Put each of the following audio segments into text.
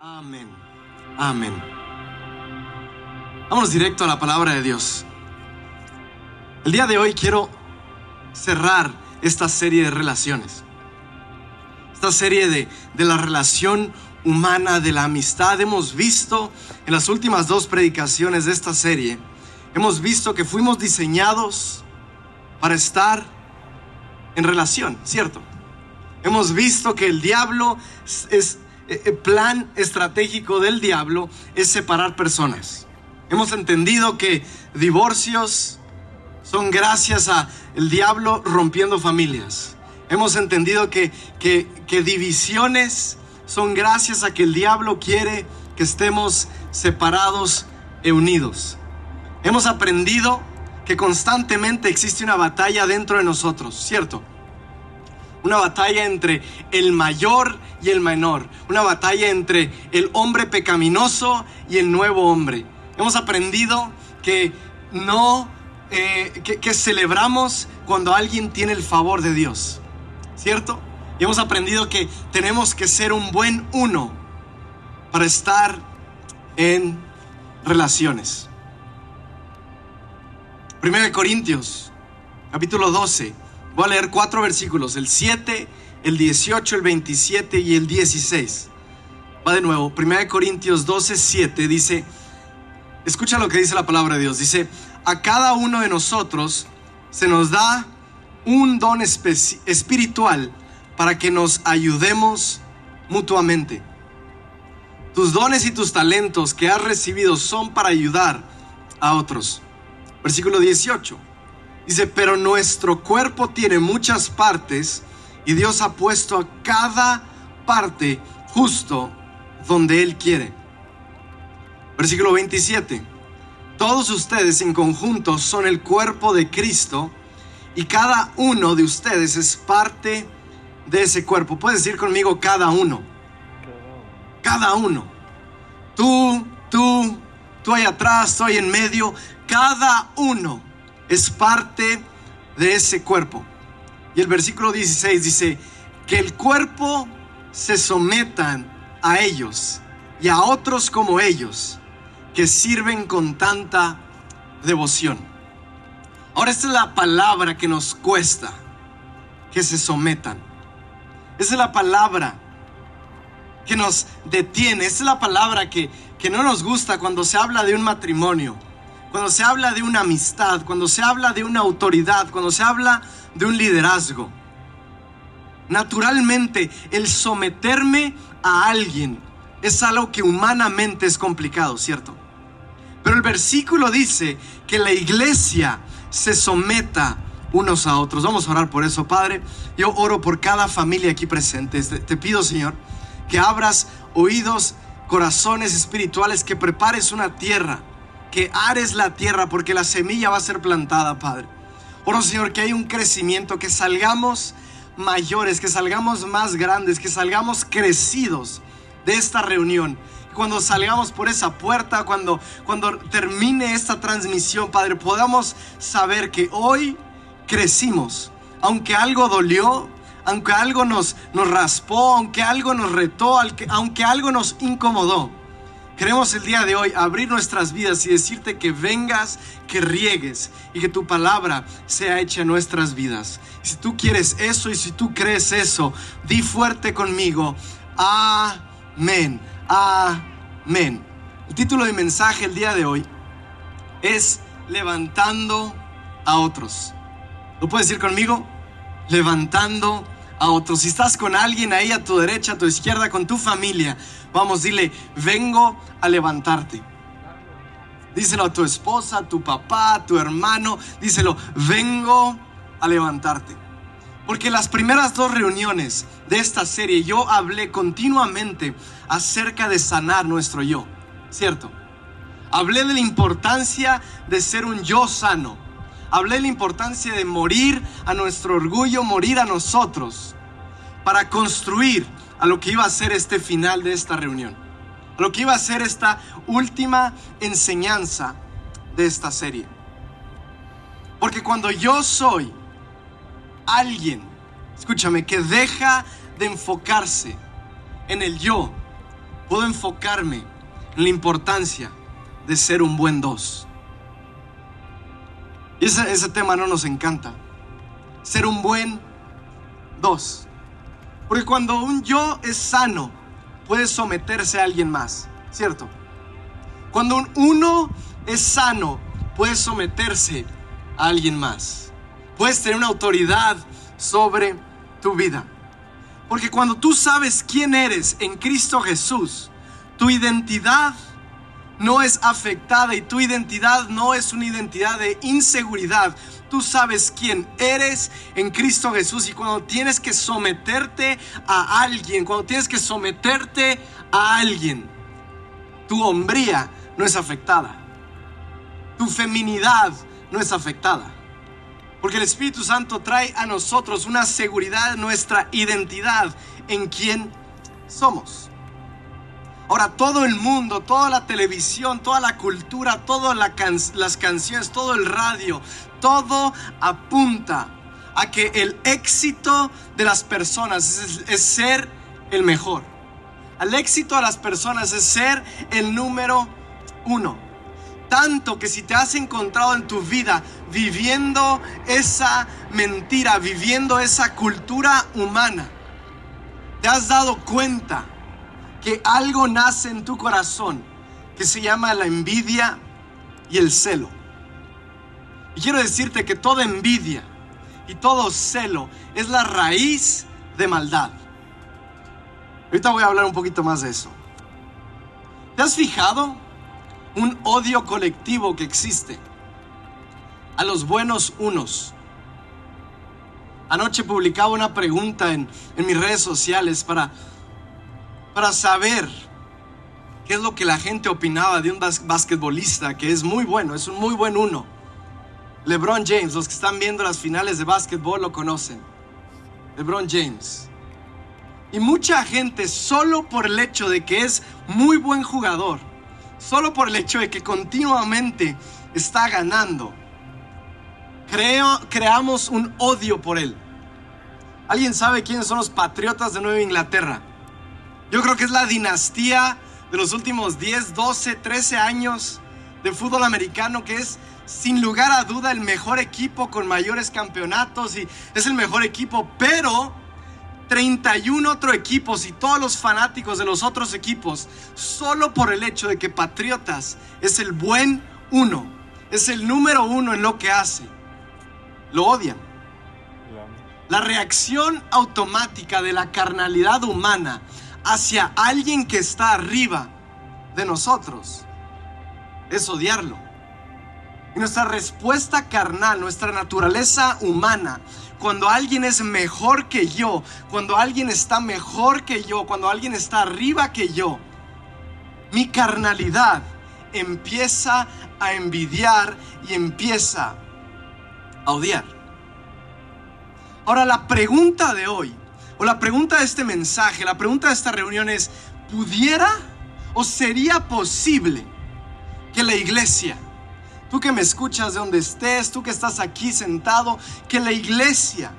Amén. Amén. Vamos directo a la palabra de Dios. El día de hoy quiero cerrar esta serie de relaciones. Esta serie de, de la relación humana, de la amistad. Hemos visto en las últimas dos predicaciones de esta serie, hemos visto que fuimos diseñados para estar en relación, ¿cierto? Hemos visto que el diablo es, plan estratégico del diablo es separar personas. Hemos entendido que divorcios son gracias a el diablo rompiendo familias. Hemos entendido que, que, que divisiones son gracias a que el diablo quiere que estemos separados e unidos. Hemos aprendido que constantemente existe una batalla dentro de nosotros, ¿cierto? Una batalla entre el mayor y el menor. Una batalla entre el hombre pecaminoso y el nuevo hombre. Hemos aprendido que no, eh, que, celebramos cuando alguien tiene el favor de Dios, ¿cierto? Y hemos aprendido que tenemos que ser un buen uno para estar en relaciones. 1 Corintios, capítulo 12. Voy a leer cuatro versículos, el 7, el 18, el 27 y el 16. Va de nuevo, 1 Corintios 12, 7 dice, escucha lo que dice la palabra de Dios, dice, a cada uno de nosotros se nos da un don espiritual para que nos ayudemos mutuamente. Tus dones y tus talentos que has recibido son para ayudar a otros. Versículo 18. Dice, pero nuestro cuerpo tiene muchas partes y Dios ha puesto a cada parte justo donde Él quiere. Versículo 27. Todos ustedes en conjunto son el cuerpo de Cristo y cada uno de ustedes es parte de ese cuerpo. Puedes decir conmigo cada uno. Cada uno. Tú, tú, tú ahí atrás, tú ahí en medio. Cada uno es parte de ese cuerpo. Y el versículo 16 dice, que el cuerpo se sometan a ellos y a otros como ellos, que sirven con tanta devoción. Ahora esta es la palabra que nos cuesta, que se sometan. Esa es la palabra que nos detiene. Esa es la palabra que, que no nos gusta cuando se habla de un matrimonio, cuando se habla de una amistad, cuando se habla de una autoridad, cuando se habla de un liderazgo. Naturalmente, el someterme a alguien es algo que humanamente es complicado, ¿cierto? Pero el versículo dice que la iglesia se someta unos a otros. Vamos a orar por eso, Padre. Yo oro por cada familia aquí presente. Te pido, Señor, que abras oídos, corazones espirituales, que prepares una tierra, que ares la tierra, porque la semilla va a ser plantada, Padre. Oro, Señor, que hay un crecimiento, que salgamos mayores, que salgamos más grandes, que salgamos crecidos de esta reunión. Cuando salgamos por esa puerta, cuando, cuando termine esta transmisión, Padre, podamos saber que hoy crecimos. Aunque algo dolió, aunque algo nos, nos raspó, aunque algo nos retó, aunque algo nos incomodó. Queremos el día de hoy abrir nuestras vidas y decirte que vengas, que riegues y que tu palabra sea hecha en nuestras vidas. Si tú quieres eso y si tú crees eso, di fuerte conmigo. Amén. Amén. El título de mensaje el día de hoy es Levantando a otros. ¿Lo puedes decir conmigo? Levantando a otros. Si estás con alguien ahí a tu derecha, a tu izquierda, con tu familia, vamos, dile, vengo a levantarte. Díselo a tu esposa, a tu papá, a tu hermano. Díselo, vengo a levantarte. Porque las primeras dos reuniones de esta serie yo hablé continuamente acerca de sanar nuestro yo, ¿cierto? Hablé de la importancia de ser un yo sano. Hablé de la importancia de morir a nuestro orgullo, morir a nosotros, para construir a lo que iba a ser este final de esta reunión, a lo que iba a ser esta última enseñanza de esta serie. Porque cuando yo soy alguien, escúchame, que deja de enfocarse en el yo puedo enfocarme en la importancia de ser un buen dos. Y ese, ese tema no nos encanta. Ser un buen dos. Porque cuando un yo es sano, puede someterse a alguien más, ¿cierto? Cuando un uno es sano, puede someterse a alguien más. Puedes tener una autoridad sobre tu vida. Porque cuando tú sabes quién eres en Cristo Jesús, tu identidad no es afectada y tu identidad no es una identidad de inseguridad. Tú sabes quién eres en Cristo Jesús y cuando tienes que someterte a alguien, cuando tienes que someterte a alguien, tu hombría no es afectada. Tu feminidad no es afectada. Porque el Espíritu Santo trae a nosotros una seguridad nuestra identidad en quien somos. Ahora todo el mundo, toda la televisión, toda la cultura, todas las canciones, todo el radio, todo apunta a que el éxito de las personas es, es ser el mejor. Al éxito de las personas es ser el número uno. Tanto que si te has encontrado en tu vida viviendo esa mentira, viviendo esa cultura humana, te has dado cuenta que algo nace en tu corazón que se llama la envidia y el celo. Y quiero decirte que toda envidia y todo celo es la raíz de maldad. Ahorita voy a hablar un poquito más de eso. ¿Te has fijado un odio colectivo que existe a los buenos unos? Anoche publicaba una pregunta en, en mis redes sociales para para saber qué es lo que la gente opinaba de un basquetbolista que es muy bueno, es un muy buen uno. LeBron James, los que están viendo las finales de básquetbol lo conocen. LeBron James. Y mucha gente solo por el hecho de que es muy buen jugador, solo por el hecho de que continuamente está ganando, creamos un odio por él. ¿Alguien sabe quiénes son los Patriotas de Nueva Inglaterra? Yo creo que es la dinastía de los últimos 10, 12, 13 años de fútbol americano que es sin lugar a duda el mejor equipo con mayores campeonatos y es el mejor equipo, pero 31 otros equipos y todos los fanáticos de los otros equipos, solo por el hecho de que Patriotas es el buen uno, es el número uno en lo que hace, lo odian. La reacción automática de la carnalidad humana hacia alguien que está arriba de nosotros es odiarlo. Y nuestra respuesta carnal, nuestra naturaleza humana, cuando alguien es mejor que yo, cuando alguien está mejor que yo, cuando alguien está arriba que yo, mi carnalidad empieza a envidiar y empieza a odiar. Ahora la pregunta de hoy o la pregunta de este mensaje, la pregunta de esta reunión es, ¿pudiera o sería posible que la iglesia, tú que me escuchas de donde estés, tú que estás aquí sentado, que la iglesia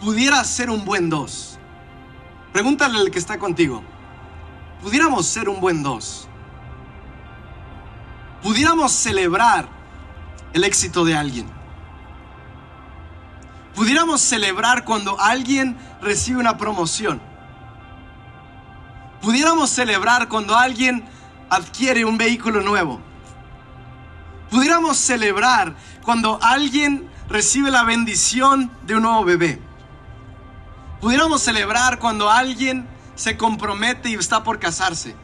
pudiera ser un buen dos? Pregúntale al que está contigo, ¿pudiéramos ser un buen dos? ¿Pudiéramos celebrar el éxito de alguien? Pudiéramos celebrar cuando alguien recibe una promoción. Pudiéramos celebrar cuando alguien adquiere un vehículo nuevo. Pudiéramos celebrar cuando alguien recibe la bendición de un nuevo bebé. Pudiéramos celebrar cuando alguien se compromete y está por casarse.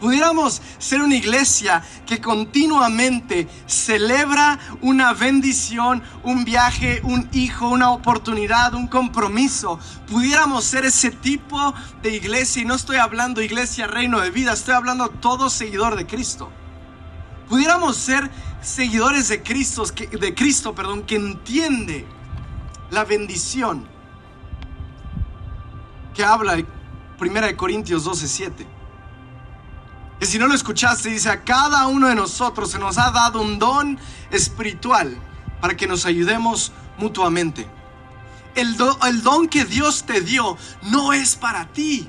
Pudiéramos ser una iglesia que continuamente celebra una bendición, un viaje, un hijo, una oportunidad, un compromiso. Pudiéramos ser ese tipo de iglesia y no estoy hablando iglesia reino de vida, estoy hablando todo seguidor de Cristo. Pudiéramos ser seguidores de Cristo, de Cristo, perdón, que entiende la bendición que habla 1 Corintios 12:7 que si no lo escuchaste, dice, a cada uno de nosotros se nos ha dado un don espiritual para que nos ayudemos mutuamente. El, el don que Dios te dio no es para ti.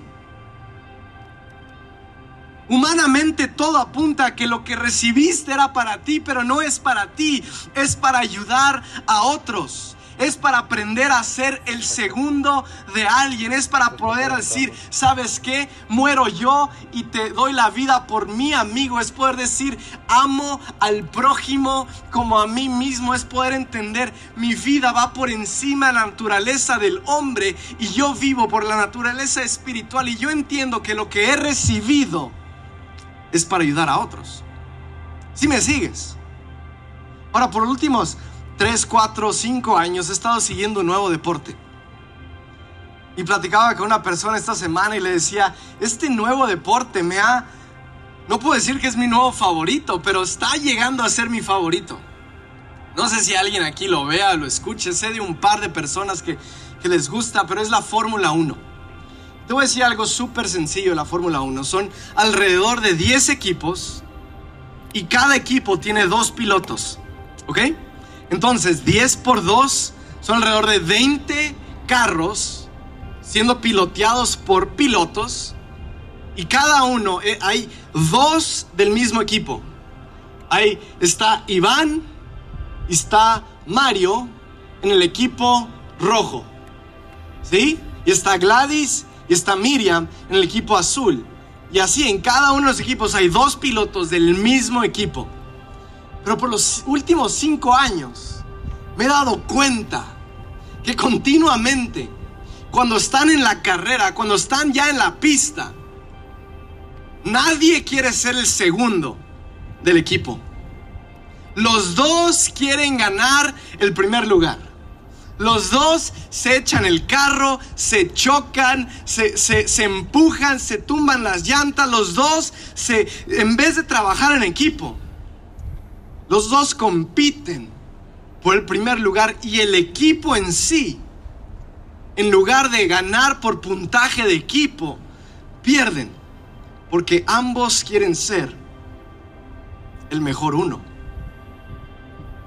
Humanamente todo apunta a que lo que recibiste era para ti, pero no es para ti, es para ayudar a otros es para aprender a ser el segundo de alguien, es para poder decir, ¿sabes qué? Muero yo y te doy la vida por mi amigo, es poder decir, amo al prójimo como a mí mismo, es poder entender, mi vida va por encima de la naturaleza del hombre y yo vivo por la naturaleza espiritual y yo entiendo que lo que he recibido es para ayudar a otros. Si me sigues. Ahora, por últimos 3, 4, 5 años he estado siguiendo un nuevo deporte. Y platicaba con una persona esta semana y le decía, este nuevo deporte me ha, no puedo decir que es mi nuevo favorito, pero está llegando a ser mi favorito. No sé si alguien aquí lo vea, lo escuche, sé de un par de personas que, que les gusta, pero es la Fórmula 1. Te voy a decir algo súper sencillo la Fórmula 1. Son alrededor de 10 equipos y cada equipo tiene dos pilotos. ¿Ok? Entonces, 10 por 2 son alrededor de 20 carros siendo piloteados por pilotos. Y cada uno, eh, hay dos del mismo equipo. Ahí está Iván está Mario en el equipo rojo. ¿Sí? Y está Gladys y está Miriam en el equipo azul. Y así en cada uno de los equipos hay dos pilotos del mismo equipo. Pero por los últimos cinco años me he dado cuenta que continuamente, cuando están en la carrera, cuando están ya en la pista, nadie quiere ser el segundo del equipo. Los dos quieren ganar el primer lugar. Los dos se echan el carro, se chocan, se, se, empujan, se tumban las llantas. Los dos, se, en vez de trabajar en equipo, los dos compiten por el primer lugar y el equipo en sí, en lugar de ganar por puntaje de equipo, pierden. Porque ambos quieren ser el mejor uno.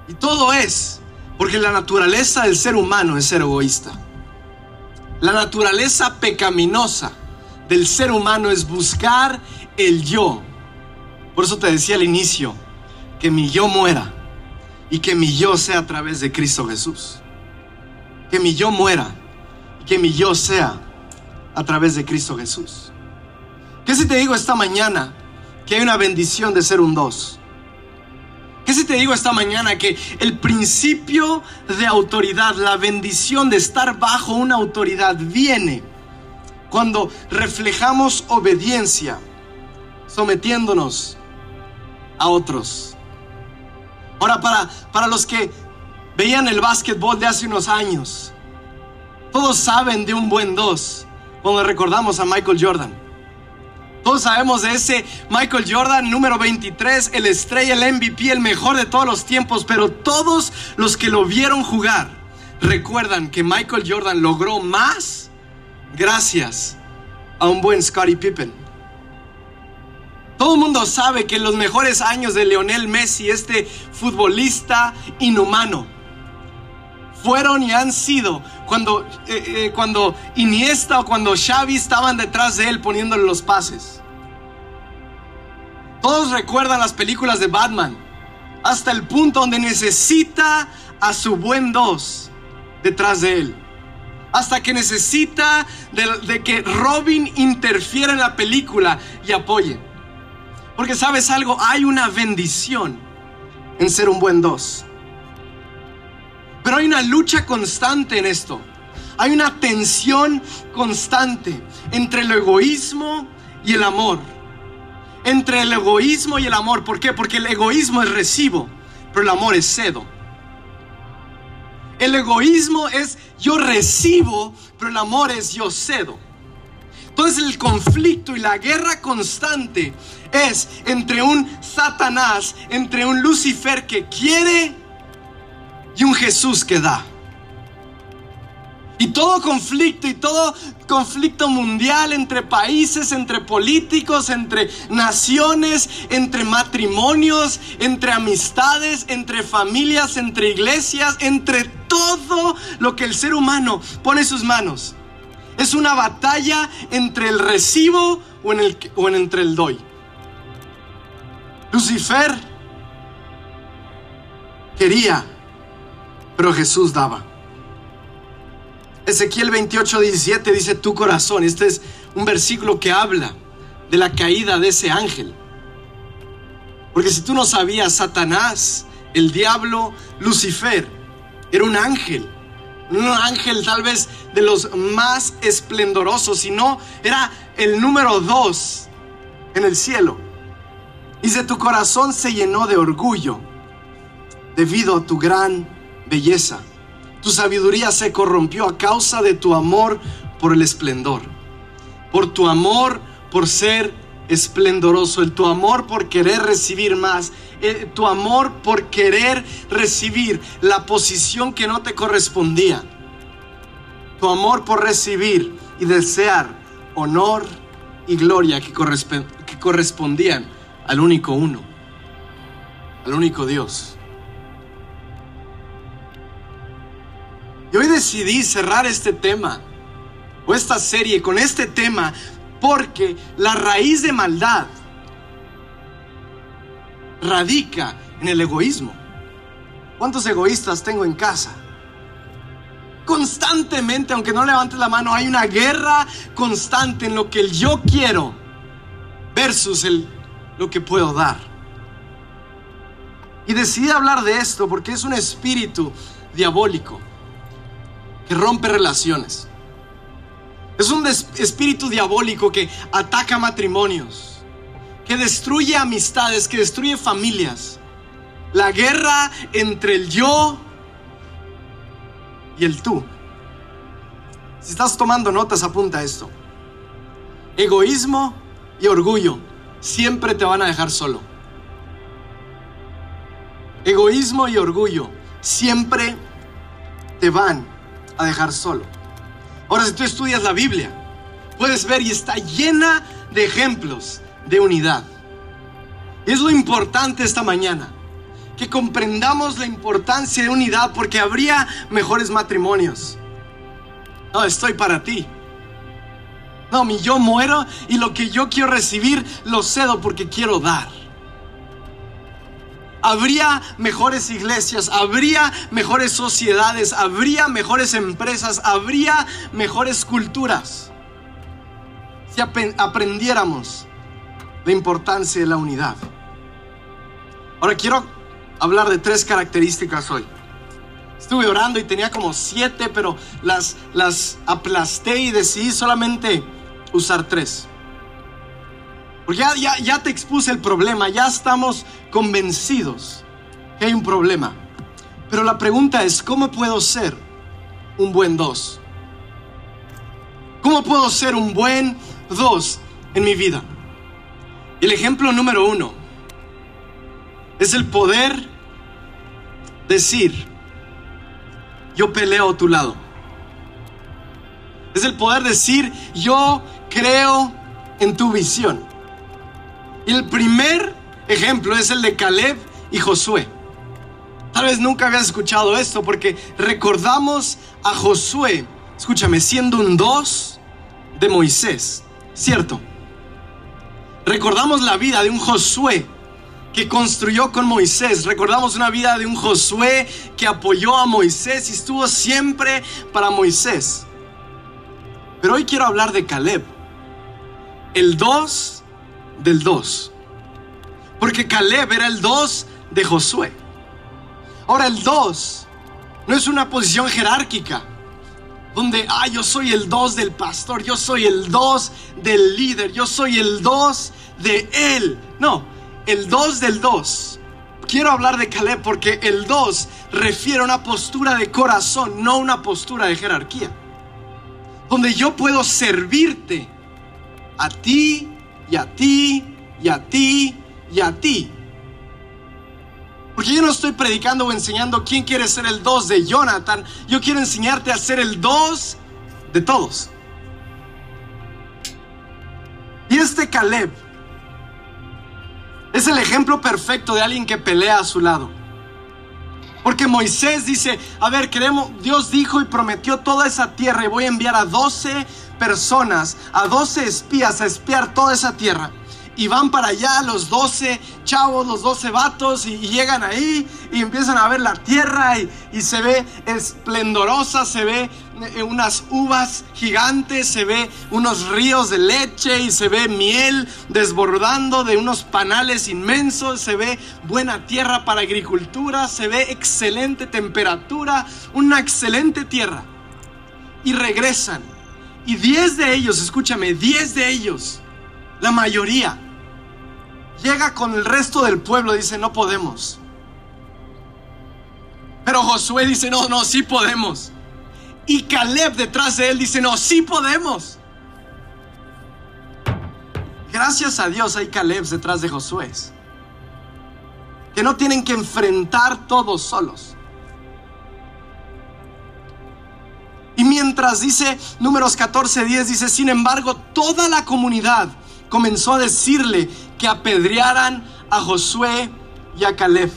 Y todo es porque la naturaleza del ser humano es ser egoísta. La naturaleza pecaminosa del ser humano es buscar el yo. Por eso te decía al inicio, que mi yo muera y que mi yo sea a través de Cristo Jesús. Que mi yo muera y que mi yo sea a través de Cristo Jesús. ¿Qué si te digo esta mañana que hay una bendición de ser un dos? ¿Qué si te digo esta mañana que el principio de autoridad, la bendición de estar bajo una autoridad viene cuando reflejamos obediencia, sometiéndonos a otros? Ahora, para, para los que veían el básquetbol de hace unos años, todos saben de un buen dos cuando recordamos a Michael Jordan. Todos sabemos de ese Michael Jordan número 23, el estrella, el MVP, el mejor de todos los tiempos, pero todos los que lo vieron jugar recuerdan que Michael Jordan logró más gracias a un buen Scottie Pippen. Todo el mundo sabe que los mejores años de Leonel Messi, este futbolista inhumano, fueron y han sido cuando, eh, eh, cuando Iniesta o cuando Xavi estaban detrás de él poniéndole los pases. Todos recuerdan las películas de Batman, hasta el punto donde necesita a su buen dos detrás de él. Hasta que necesita de que Robin interfiera en la película y apoye. Porque sabes algo, hay una bendición en ser un buen dos. Pero hay una lucha constante en esto. Hay una tensión constante entre el egoísmo y el amor. Entre el egoísmo y el amor. ¿Por qué? Porque el egoísmo es recibo, pero el amor es cedo. El egoísmo es yo recibo, pero el amor es yo cedo. Entonces el conflicto y la guerra constante es entre un Satanás, entre un Lucifer que quiere y un Jesús que da. Y todo conflicto y todo conflicto mundial entre países, entre políticos, entre naciones, entre matrimonios, entre amistades, entre familias, entre iglesias, entre todo lo que el ser humano pone sus manos es una batalla entre el recibo o, en el, o entre el doy. Lucifer quería, pero Jesús daba. Ezequiel 28, 17 dice tu corazón. Este es un versículo que habla de la caída de ese ángel. Porque si tú no sabías, Satanás, el diablo, Lucifer, era un ángel. Un ángel tal vez de los más esplendorosos, si no, era el número dos en el cielo. Dice, tu corazón se llenó de orgullo debido a tu gran belleza. Tu sabiduría se corrompió a causa de tu amor por el esplendor. Por tu amor por ser esplendoroso, el tu amor por querer recibir más, tu amor por querer recibir la posición que no te correspondía, tu amor por recibir y desear honor y gloria que, que correspondían al único uno, al único Dios. Y hoy decidí cerrar este tema o esta serie con este tema porque la raíz de maldad radica en el egoísmo. ¿Cuántos egoístas tengo en casa? Constantemente, aunque no levantes la mano, hay una guerra constante en lo que el yo quiero versus el, lo que puedo dar. Y decidí hablar de esto porque es un espíritu diabólico que rompe relaciones. Es un espíritu diabólico que ataca matrimonios, que destruye amistades, que destruye familias. La guerra entre el yo y el tú. Si estás tomando notas, apunta esto. Egoísmo y orgullo siempre te van a dejar solo. Egoísmo y orgullo siempre te van a dejar solo. Ahora, si tú estudias la Biblia, puedes ver y está llena de ejemplos de unidad. Y es lo importante esta mañana, que comprendamos la importancia de unidad porque habría mejores matrimonios. No, estoy para ti. No, mi yo muero y lo que yo quiero recibir lo cedo porque quiero dar habría mejores iglesias, habría mejores sociedades, habría mejores empresas, habría mejores culturas. Si aprendiéramos la importancia de la unidad. Ahora quiero hablar de tres características hoy. Estuve orando y tenía como siete, pero las, las aplasté y decidí solamente usar tres. Porque ya, ya, te expuse el problema, ya estamos convencidos que hay un problema. Pero la pregunta es, ¿cómo puedo ser un buen dos? ¿Cómo puedo ser un buen dos en mi vida? El ejemplo número uno es el poder decir, yo peleo a tu lado. Es el poder decir, yo creo en tu visión. El primer ejemplo es el de Caleb y Josué. Tal vez nunca habías escuchado esto porque recordamos a Josué, escúchame, siendo un dos de Moisés, ¿cierto? Recordamos la vida de un Josué que construyó con Moisés. Recordamos una vida de un Josué que apoyó a Moisés y estuvo siempre para Moisés. Pero hoy quiero hablar de Caleb, el dos del 2. Porque Caleb era el 2 de Josué. Ahora el 2 no es una posición jerárquica. Donde, ah, yo soy el 2 del pastor, yo soy el 2 del líder, yo soy el 2 de él. No, el 2 del 2. Quiero hablar de Caleb porque el 2 refiere a una postura de corazón, no una postura de jerarquía. Donde yo puedo servirte a ti y a ti y a ti y a ti. Porque yo no estoy predicando o enseñando quién quiere ser el dos de Jonathan. Yo quiero enseñarte a ser el dos de todos. Y este Caleb es el ejemplo perfecto de alguien que pelea a su lado. Porque Moisés dice, a ver, queremos, Dios dijo y prometió toda esa tierra y voy a enviar a 12 personas, a 12 espías a espiar toda esa tierra. Y van para allá los 12 chavos, los 12 vatos, y, llegan ahí y empiezan a ver la tierra y, se ve esplendorosa, se ve unas uvas gigantes, se ve unos ríos de leche y se ve miel desbordando de unos panales inmensos, se ve buena tierra para agricultura, se ve excelente temperatura, una excelente tierra. Y regresan. Y 10 de ellos, escúchame, 10 de ellos, la mayoría, llega con el resto del pueblo, dice, no podemos. Pero Josué dice, no, no, sí podemos. Y Caleb detrás de él dice, no, sí podemos. Gracias a Dios hay Caleb detrás de Josué. Que no tienen que enfrentar todos solos. Y mientras dice números 14, 10, dice, sin embargo, toda la comunidad comenzó a decirle que apedrearan a Josué y a Caleb.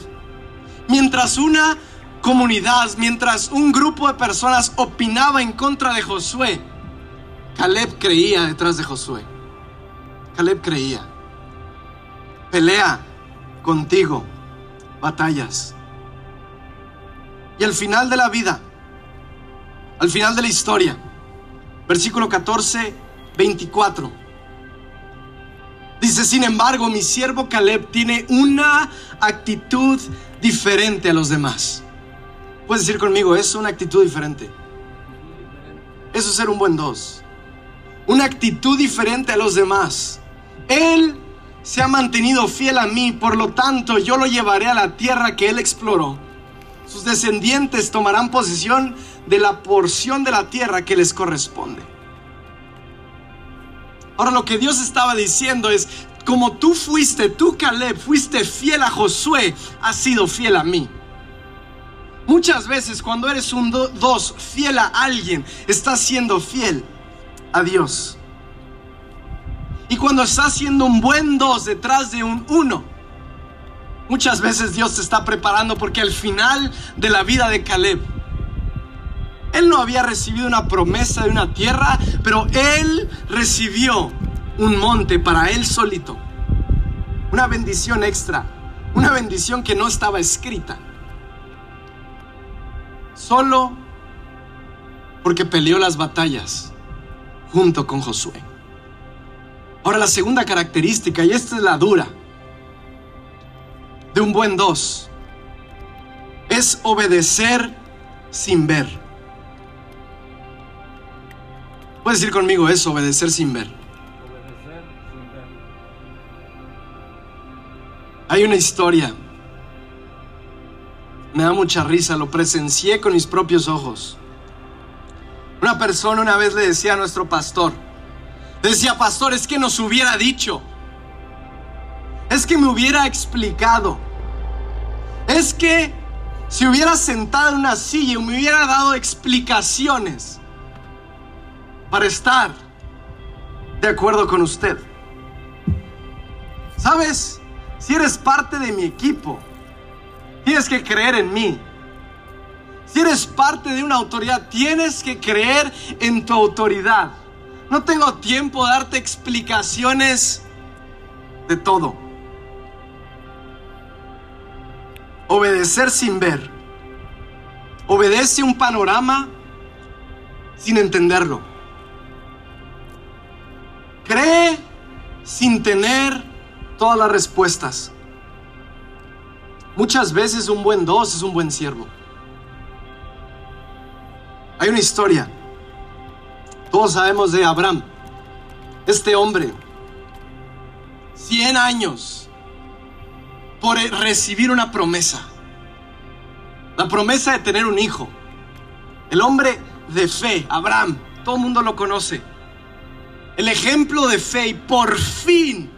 Mientras una comunidad, mientras un grupo de personas opinaba en contra de Josué, Caleb creía detrás de Josué. Caleb creía. Pelea contigo batallas. Y al final de la vida, al final de la historia, versículo 14, 24. Dice, sin embargo, mi siervo Caleb tiene una actitud diferente a los demás. Puedes decir conmigo, es una actitud diferente. Eso es ser un buen dos. Una actitud diferente a los demás. Él se ha mantenido fiel a mí, por lo tanto yo lo llevaré a la tierra que él exploró. Sus descendientes tomarán posesión de la porción de la tierra que les corresponde. Ahora lo que Dios estaba diciendo es, como tú fuiste, tú Caleb, fuiste fiel a Josué, has sido fiel a mí. Muchas veces cuando eres un dos, fiel a alguien, estás siendo fiel a Dios. Y cuando estás siendo un buen dos detrás de un uno, muchas veces Dios te está preparando porque al final de la vida de Caleb, él no había recibido una promesa de una tierra, pero él recibió un monte para él solito. Una bendición extra. Una bendición que no estaba escrita. Solo porque peleó las batallas junto con Josué. Ahora la segunda característica, y esta es la dura, de un buen dos, es obedecer sin ver. Puedes decir conmigo eso, obedecer sin ver. Hay una historia. Me da mucha risa, lo presencié con mis propios ojos. Una persona una vez le decía a nuestro pastor, decía, pastor, es que nos hubiera dicho, es que me hubiera explicado, es que si hubiera sentado en una silla y me hubiera dado explicaciones para estar de acuerdo con usted. ¿Sabes? Si eres parte de mi equipo, tienes que creer en mí. Si eres parte de una autoridad, tienes que creer en tu autoridad. No tengo tiempo de darte explicaciones de todo. Obedecer sin ver. Obedece un panorama sin entenderlo. Cree sin tener todas las respuestas. Muchas veces un buen dos es un buen siervo. Hay una historia. Todos sabemos de Abraham. Este hombre, 100 años por recibir una promesa. La promesa de tener un hijo. El hombre de fe, Abraham, todo el mundo lo conoce el ejemplo de fe y por fin,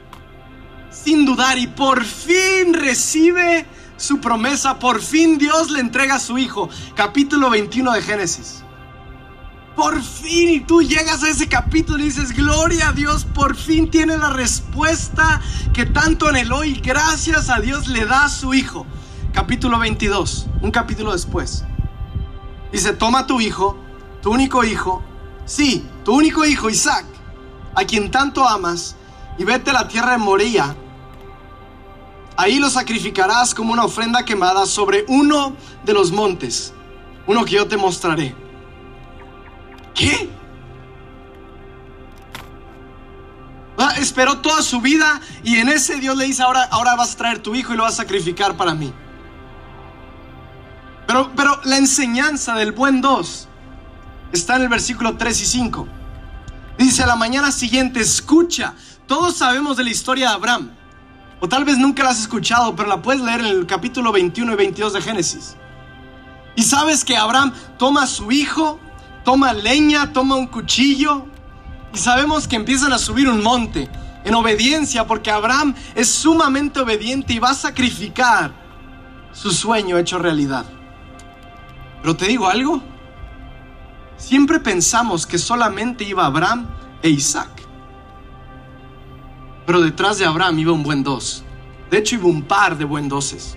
sin dudar, y por fin recibe su promesa, por fin Dios le entrega a su hijo. Capítulo 21 de Génesis. Por fin, y tú llegas a ese capítulo y dices, gloria a Dios, por fin tiene la respuesta que tanto anheló y gracias a Dios le da a su hijo. Capítulo 22, un capítulo después. Dice, toma tu hijo, tu único hijo, sí, tu único hijo, Isaac, a quien tanto amas, y vete a la tierra de Moría. Ahí lo sacrificarás como una ofrenda quemada sobre uno de los montes, uno que yo te mostraré. ¿Qué? Esperó toda su vida y en ese Dios le dice, ahora, ahora vas a traer tu hijo y lo vas a sacrificar para mí. Pero, pero la enseñanza del buen dos está en el versículo 3 y 5. Dice, a la mañana siguiente, escucha, todos sabemos de la historia de Abraham. O tal vez nunca la has escuchado, pero la puedes leer en el capítulo 21 y 22 de Génesis. Y sabes que Abraham toma a su hijo, toma leña, toma un cuchillo, y sabemos que empiezan a subir un monte en obediencia, porque Abraham es sumamente obediente y va a sacrificar su sueño hecho realidad. Pero te digo algo, siempre pensamos que solamente iba Abraham e Isaac. Pero detrás de Abraham iba un buen dos. De hecho, iba un par de buen doses.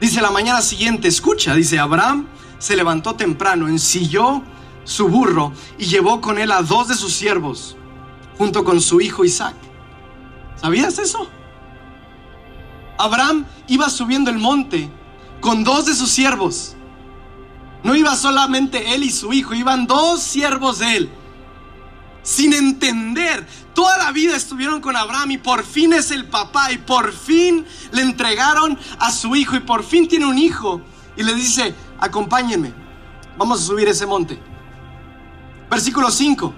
Dice la mañana siguiente, escucha, dice Abraham se levantó temprano, ensilló su burro y llevó con él a dos de sus siervos, junto con su hijo Isaac. ¿Sabías eso? Abraham iba subiendo el monte con dos de sus siervos. No iba solamente él y su hijo, iban dos siervos de él. Sin entender, toda la vida estuvieron con Abraham y por fin es el papá y por fin le entregaron a su hijo y por fin tiene un hijo y le dice, acompáñenme, vamos a subir ese monte. Versículo 5.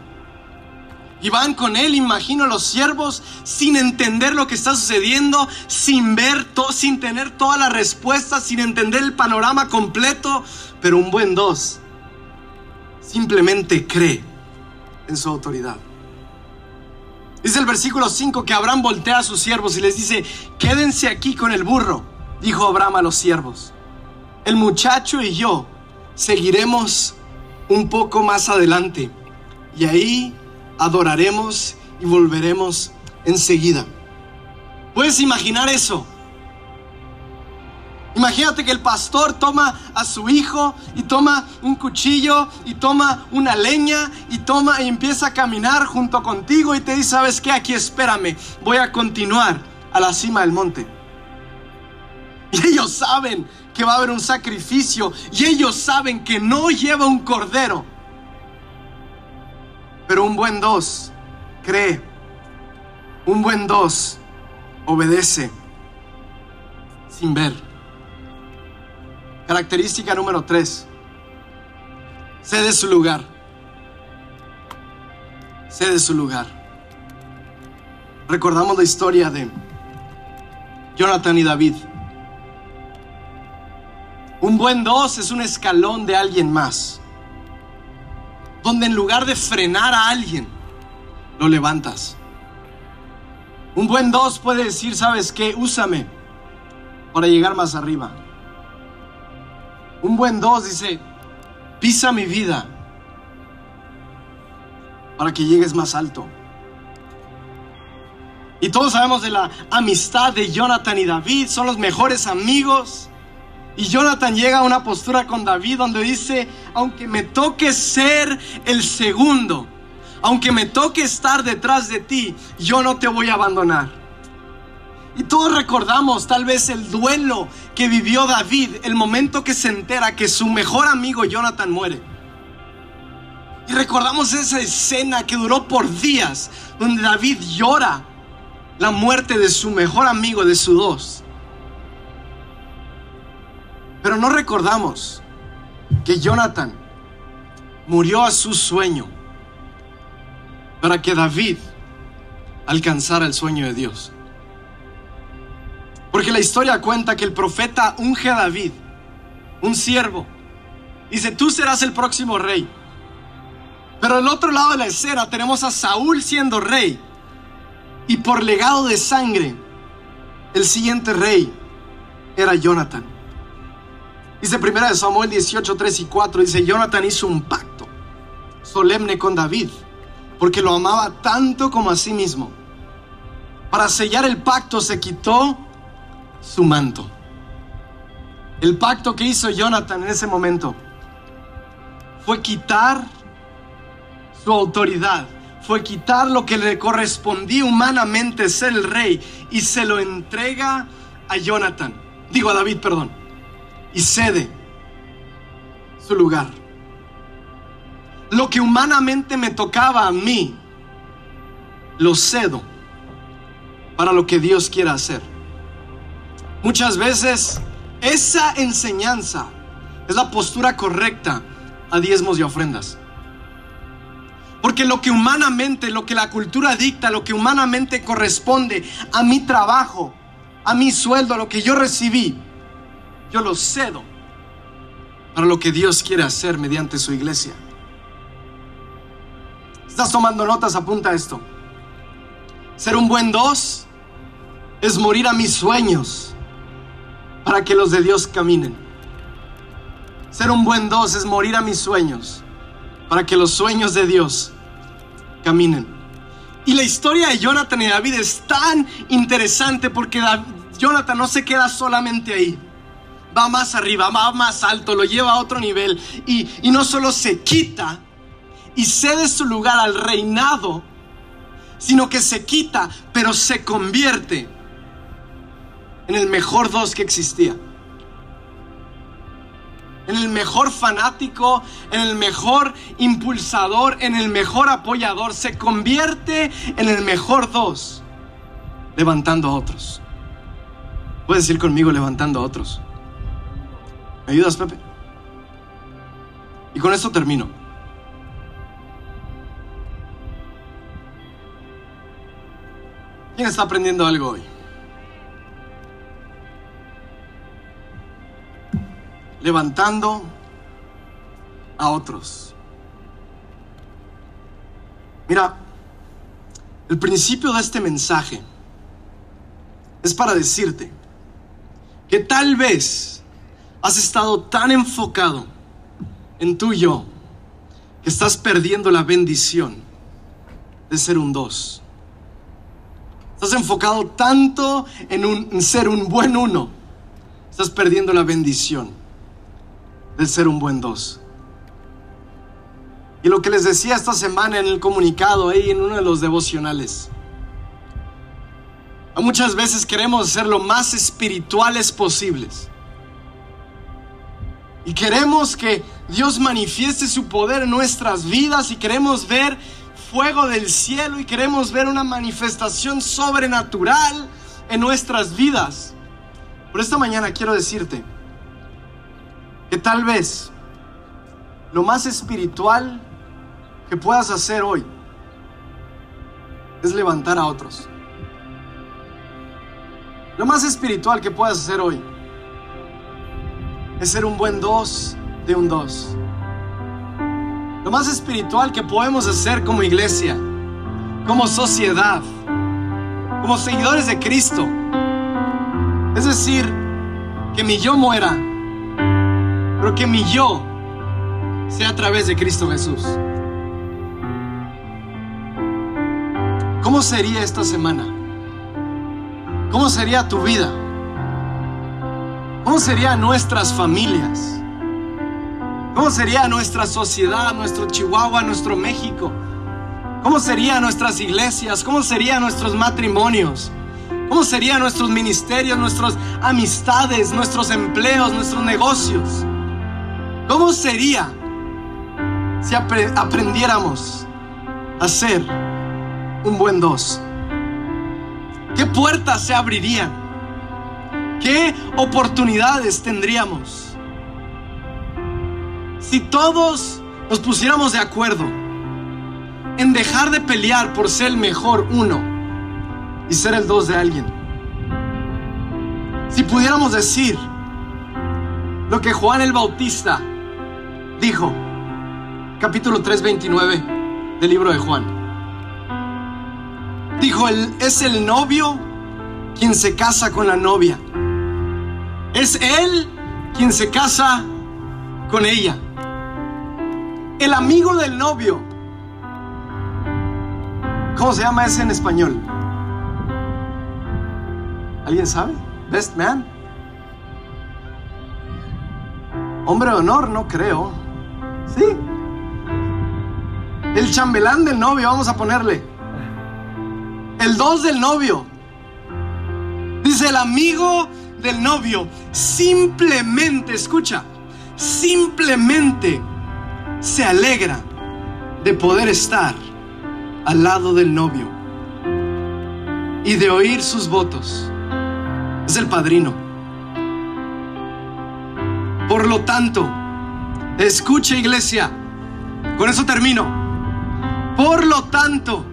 Y van con él, imagino, los siervos sin entender lo que está sucediendo, sin ver, sin tener todas las respuestas, sin entender el panorama completo. Pero un buen dos simplemente cree en su autoridad. Dice el versículo 5 que Abraham voltea a sus siervos y les dice, quédense aquí con el burro, dijo Abraham a los siervos. El muchacho y yo seguiremos un poco más adelante y ahí adoraremos y volveremos enseguida. ¿Puedes imaginar eso? Imagínate que el pastor toma a su hijo y toma un cuchillo y toma una leña y toma y empieza a caminar junto contigo y te dice, ¿sabes qué? Aquí espérame, voy a continuar a la cima del monte. Y ellos saben que va a haber un sacrificio y ellos saben que no lleva un cordero. Pero un buen dos cree, un buen dos obedece sin ver. Característica número tres, cede su lugar. Cede su lugar. Recordamos la historia de Jonathan y David. Un buen dos es un escalón de alguien más. Donde en lugar de frenar a alguien, lo levantas. Un buen dos puede decir, ¿sabes qué? Úsame para llegar más arriba. Un buen dos dice, pisa mi vida para que llegues más alto. Y todos sabemos de la amistad de Jonathan y David, son los mejores amigos. Y Jonathan llega a una postura con David donde dice, aunque me toque ser el segundo, aunque me toque estar detrás de ti, yo no te voy a abandonar. Y todos recordamos tal vez el duelo que vivió David, el momento que se entera que su mejor amigo Jonathan muere. Y recordamos esa escena que duró por días, donde David llora la muerte de su mejor amigo, de su dos. Pero no recordamos que Jonathan murió a su sueño para que David alcanzara el sueño de Dios. Porque la historia cuenta que el profeta unge a David, un siervo, dice, tú serás el próximo rey. Pero al otro lado de la escena tenemos a Saúl siendo rey. Y por legado de sangre, el siguiente rey era Jonathan. Dice primera de Samuel 18, 3 y 4, dice, Jonathan hizo un pacto solemne con David, porque lo amaba tanto como a sí mismo. Para sellar el pacto se quitó su manto. El pacto que hizo Jonathan en ese momento fue quitar su autoridad, fue quitar lo que le correspondía humanamente ser el rey y se lo entrega a Jonathan, digo a David, perdón, y cede su lugar. Lo que humanamente me tocaba a mí, lo cedo para lo que Dios quiera hacer. Muchas veces esa enseñanza es la postura correcta a diezmos y ofrendas. Porque lo que humanamente, lo que la cultura dicta, lo que humanamente corresponde a mi trabajo, a mi sueldo, a lo que yo recibí, yo lo cedo para lo que Dios quiere hacer mediante su iglesia. ¿Estás tomando notas? Apunta esto. Ser un buen dos es morir a mis sueños para que los de Dios caminen. Ser un buen dos es morir a mis sueños para que los sueños de Dios caminen. Y la historia de Jonathan y David es tan interesante porque Jonathan no se queda solamente ahí. Va más arriba, va más alto, lo lleva a otro nivel. Y, y no solo se quita y cede su lugar al reinado, sino que se quita, pero se convierte en el mejor dos que existía en el mejor fanático, en el mejor impulsador, en el mejor apoyador. Se convierte en el mejor dos, levantando a otros. Puedes decir conmigo levantando a otros. ¿Me ayudas, Pepe? Y con esto termino. ¿Quién está aprendiendo algo hoy? Levantando a otros. Mira, el principio de este mensaje es para decirte que tal vez has estado tan enfocado en y yo que estás perdiendo la bendición de ser un dos. Estás enfocado tanto en, un, en ser un buen uno, estás perdiendo la bendición de ser un buen dos. Y lo que les decía esta semana en el comunicado, ahí en uno de los devocionales. Muchas veces queremos ser lo más espirituales posibles. Y queremos que Dios manifieste su poder en nuestras vidas y queremos ver fuego del cielo y queremos ver una manifestación sobrenatural en nuestras vidas. Por esta mañana quiero decirte, que tal vez lo más espiritual que puedas hacer hoy es levantar a otros. Lo más espiritual que puedas hacer hoy es ser un buen dos de un dos. Lo más espiritual que podemos hacer como iglesia, como sociedad, como seguidores de Cristo, es decir, que mi yo muera pero que mi yo sea a través de Cristo Jesús. ¿Cómo sería esta semana? ¿Cómo sería tu vida? ¿Cómo serían nuestras familias? ¿Cómo sería nuestra sociedad, nuestro Chihuahua, nuestro México? ¿Cómo serían nuestras iglesias? ¿Cómo serían nuestros matrimonios? ¿Cómo serían nuestros ministerios, nuestras amistades, nuestros empleos, nuestros negocios? ¿Cómo sería si aprendiéramos a ser un buen dos? ¿Qué puertas se abrirían? ¿Qué oportunidades tendríamos? Si todos nos pusiéramos de acuerdo en dejar de pelear por ser el mejor uno y ser el dos de alguien. Si pudiéramos decir lo que Juan el Bautista dijo, capítulo 3:29 del libro de Juan. Dijo, él es el novio quien se casa con la novia. Es él quien se casa con ella. El amigo del novio. ¿Cómo se llama ese en español? ¿Alguien sabe? Best man. Hombre de honor, no creo. Sí. El chambelán del novio, vamos a ponerle. El dos del novio. Dice el amigo del novio. Simplemente, escucha, simplemente se alegra de poder estar al lado del novio y de oír sus votos. Es el padrino. Por lo tanto, escucha iglesia, con eso termino. Por lo tanto,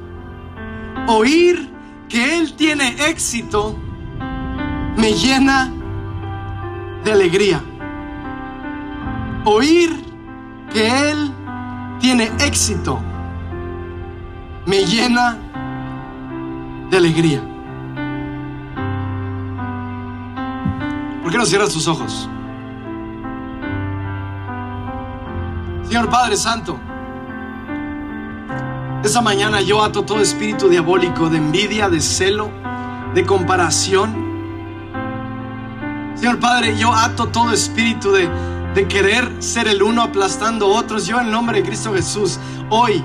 oír que Él tiene éxito me llena de alegría. Oír que Él tiene éxito me llena de alegría. ¿Por qué no cierras tus ojos? Señor Padre Santo, esa mañana yo ato todo espíritu diabólico de envidia, de celo, de comparación. Señor Padre, yo ato todo espíritu de, de querer ser el uno aplastando a otros. Yo en nombre de Cristo Jesús, hoy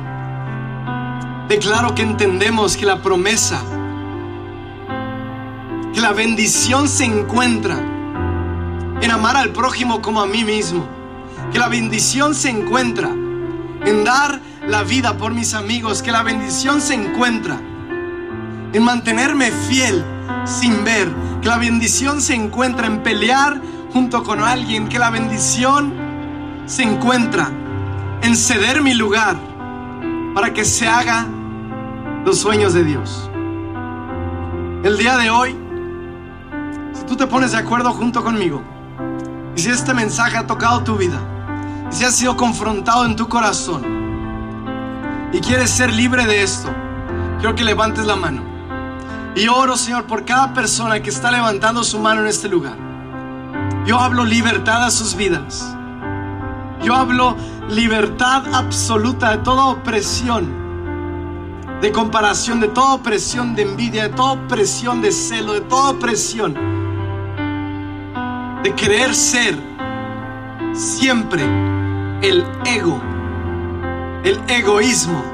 declaro que entendemos que la promesa, que la bendición se encuentra en amar al prójimo como a mí mismo. Que la bendición se encuentra en dar la vida por mis amigos. Que la bendición se encuentra en mantenerme fiel sin ver. Que la bendición se encuentra en pelear junto con alguien. Que la bendición se encuentra en ceder mi lugar para que se haga los sueños de Dios. El día de hoy, si tú te pones de acuerdo junto conmigo, y si este mensaje ha tocado tu vida, si has sido confrontado en tu corazón, y quieres ser libre de esto, quiero que levantes la mano. Y oro, Señor, por cada persona que está levantando su mano en este lugar. Yo hablo libertad a sus vidas. Yo hablo libertad absoluta de toda opresión de comparación, de toda opresión de envidia, de toda opresión de celo, de toda opresión de querer ser siempre el ego, el egoísmo,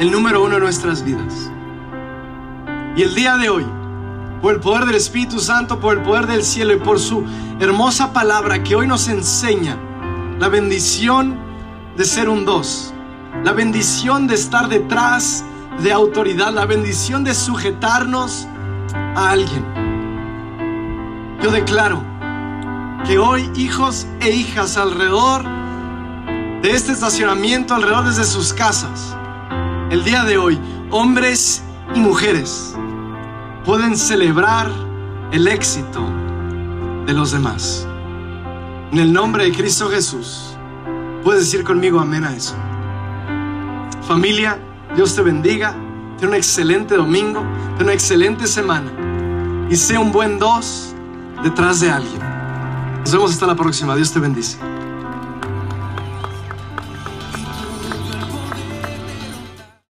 el número uno de nuestras vidas. Y el día de hoy, por el poder del Espíritu Santo, por el poder del cielo y por su hermosa palabra que hoy nos enseña la bendición de ser un dos, la bendición de estar detrás de autoridad, la bendición de sujetarnos a alguien. Yo declaro que hoy hijos e hijas alrededor de este estacionamiento, alrededor desde sus casas, el día de hoy, hombres y mujeres pueden celebrar el éxito de los demás. En el nombre de Cristo Jesús, puedes decir conmigo amén a eso. Familia, Dios te bendiga. Ten un excelente domingo. Ten una excelente semana. Y sea un buen dos detrás de alguien. Nos vemos hasta la próxima. Dios te bendice.